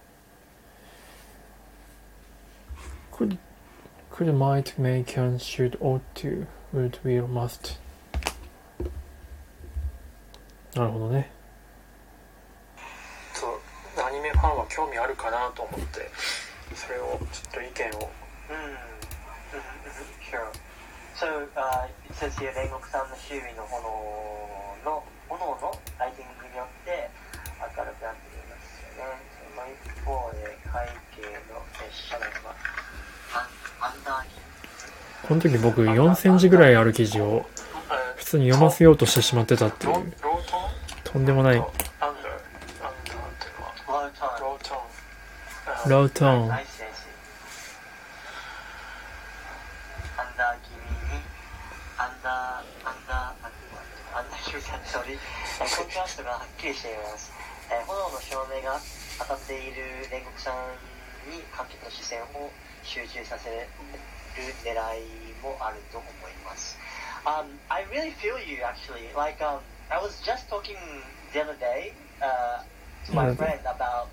could, could, might, may, can, should, ought to, would, will, must. なるほどね。そう、アニメファンは興味あるかなと思って、それを、ちょっと意見を。うん。sure. So, uh, it says の、炎のライティングによって明るくなっていますよね。その一方で、背景の列車内は、アンダーギこの時僕4センチぐらいある記事をえ普通に読ませようとしてしまってたっていう、トとんでもない。ロートーン。コントラストがはっきりしています。えー炎の照明が当たっている煉獄さんに観客の視線を集中させる狙いもあると思います。Um, I really feel you actually. Like, um, I was just talking the other day uh, to my Yeah. friend about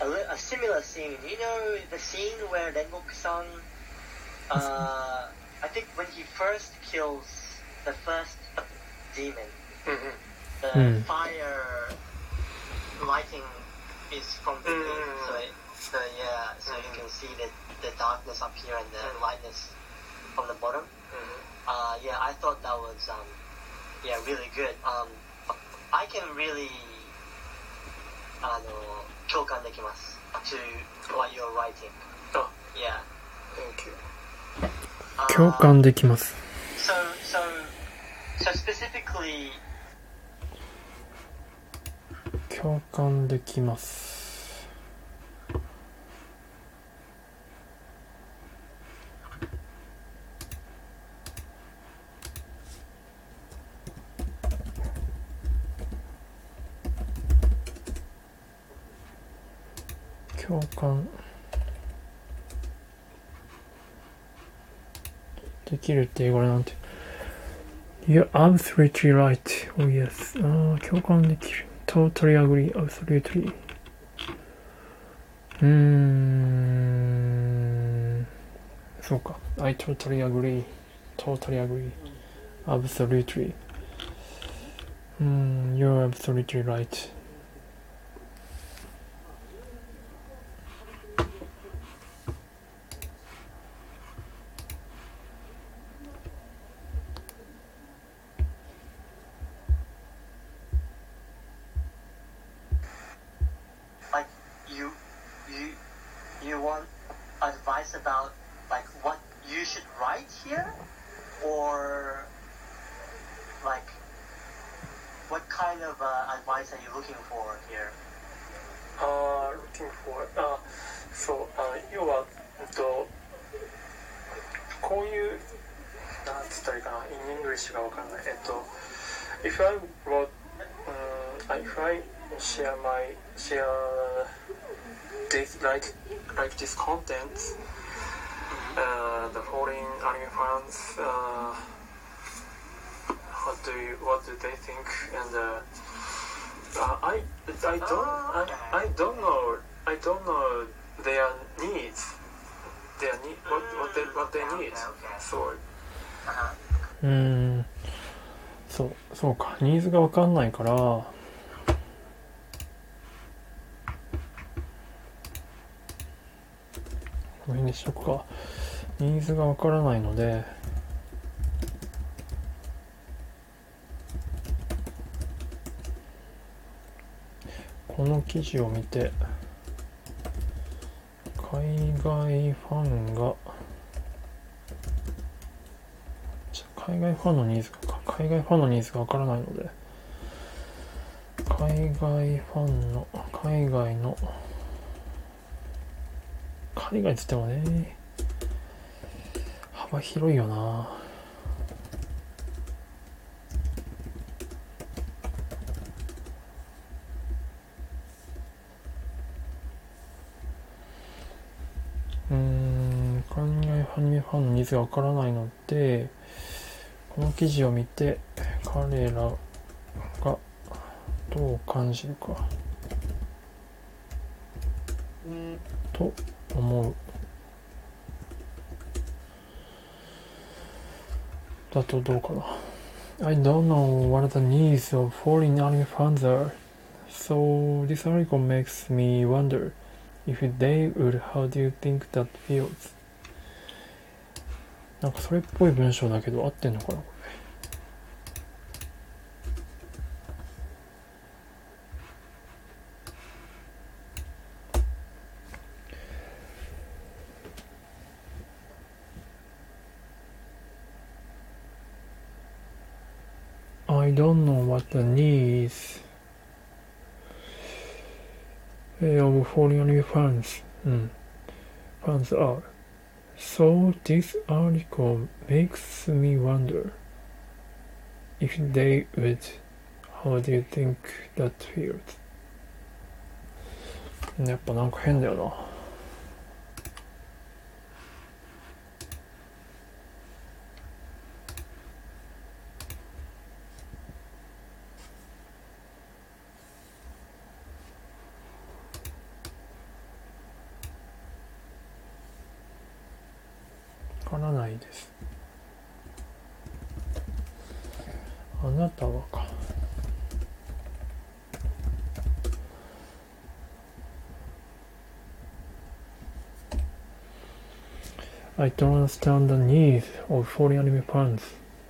a, li- a similar scene. You know the scene where Rengoku-san, uh, I think when he first kills the first demon, うんうん the Hmm. fire lighting is from the Hmm. so, it, so yeah, so you can see the, the darkness up here and the Hmm. lightness from the bottom. う Uh, yeah, I thought that was um, yeah really good. Um, I can really あの共感できます to what you're writing. あ Yeah. Thank you Uh, 共感できます。 So so so specifically, 共感できます。共感できるって英語なんて。You're absolutely right. Oh yes. ああ、共感できる。Totally agree. Absolutely. うーん。そうか。I totally agree. Totally agree. Absolutely. うん、You're absolutely right. what kind of uh, advice are you looking for here あー looking for あそうあ要はうんとこういうなんつったらいいかな in English がわかんないえっと if I wrote うん if I share my share this like like this content uh, the foreign anime fans uh, what do you what do they think and uh, uh, I I don't Oh. I, I don't know I don't know their needs their need what what they what they need uh-huh. うーん。そう、そうか。ニーズがわかんないから、この辺にしとくか。ニーズがわからないので、この記事を見て、海外ファンが、海外ファンのニーズが海外ファンのニーズがわからないので海外ファンの海外の海外っつってもね幅広いよなうーん海外アニメファンのニーズがわからないのでこの記事を見て彼らがどう感じるかと思うだとどうかな I don't know what the needs of foreign anime fans are so this article makes me wonder if they would how do you think that feels なんかそれっぽい文章だけど合ってんのかなこれ I don't know what the needs of foreign fans, うん、fans are. So this article makes me wonder if they would. How do you think that feels? やっぱなんか変だよな。 Don't understand the needs of foreign anime fans.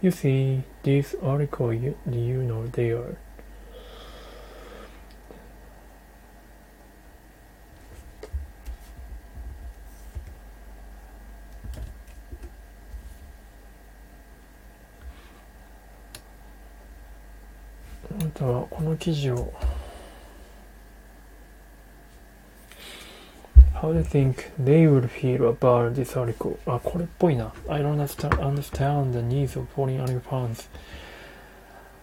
You see, this article, you, you know they are. あなたはこの記事を How do you think they would feel about this article? あ、これっぽいな。I don't understand, understand the needs of foreign anime fans.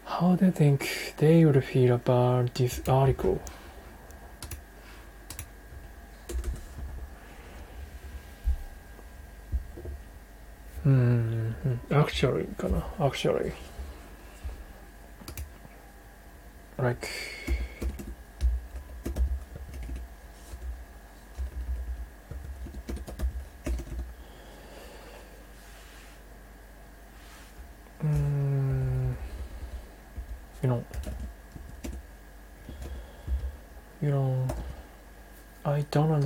How do you think they would feel about this article? う うん、actually かな。actually. like,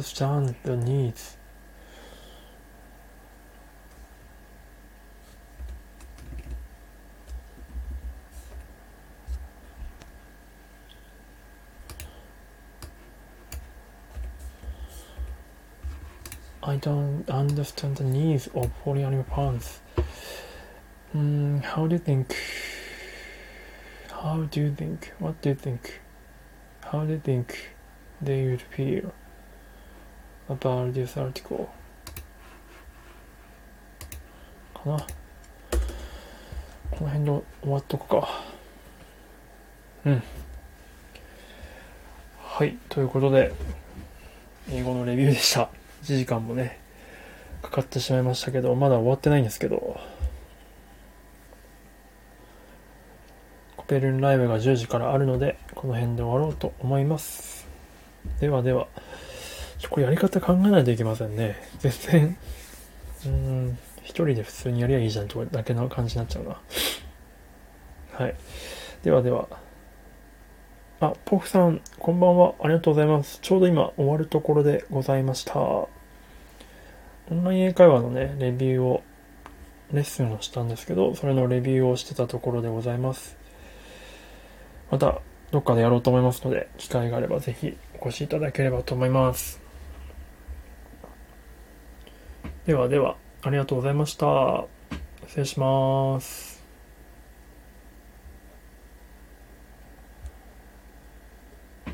understand the needs I don't understand the needs of polyanimal pants. Hmm, how do you think? How do you think? What do you think? How do you think they would feel about this article? かなこの辺で終わっとくか。うん。はい、ということで、英語のレビューでした。1時間もね、かかってしまいましたけど、まだ終わってないんですけど、コペルンライブが10時からあるので、この辺で終わろうと思います。ではでは、ちょこれやり方考えないといけませんね。全然、うん、一人で普通にやりゃいいじゃんとだけの感じになっちゃうな。はい。ではでは、あ、ポフさん、こんばんは。ありがとうございます。ちょうど今終わるところでございました。オンライン英会話のね、レビューを、レッスンをしたんですけど、それのレビューをしてたところでございます。また、どっかでやろうと思いますので、機会があればぜひお越しいただければと思います。ではでは、ありがとうございました。失礼します。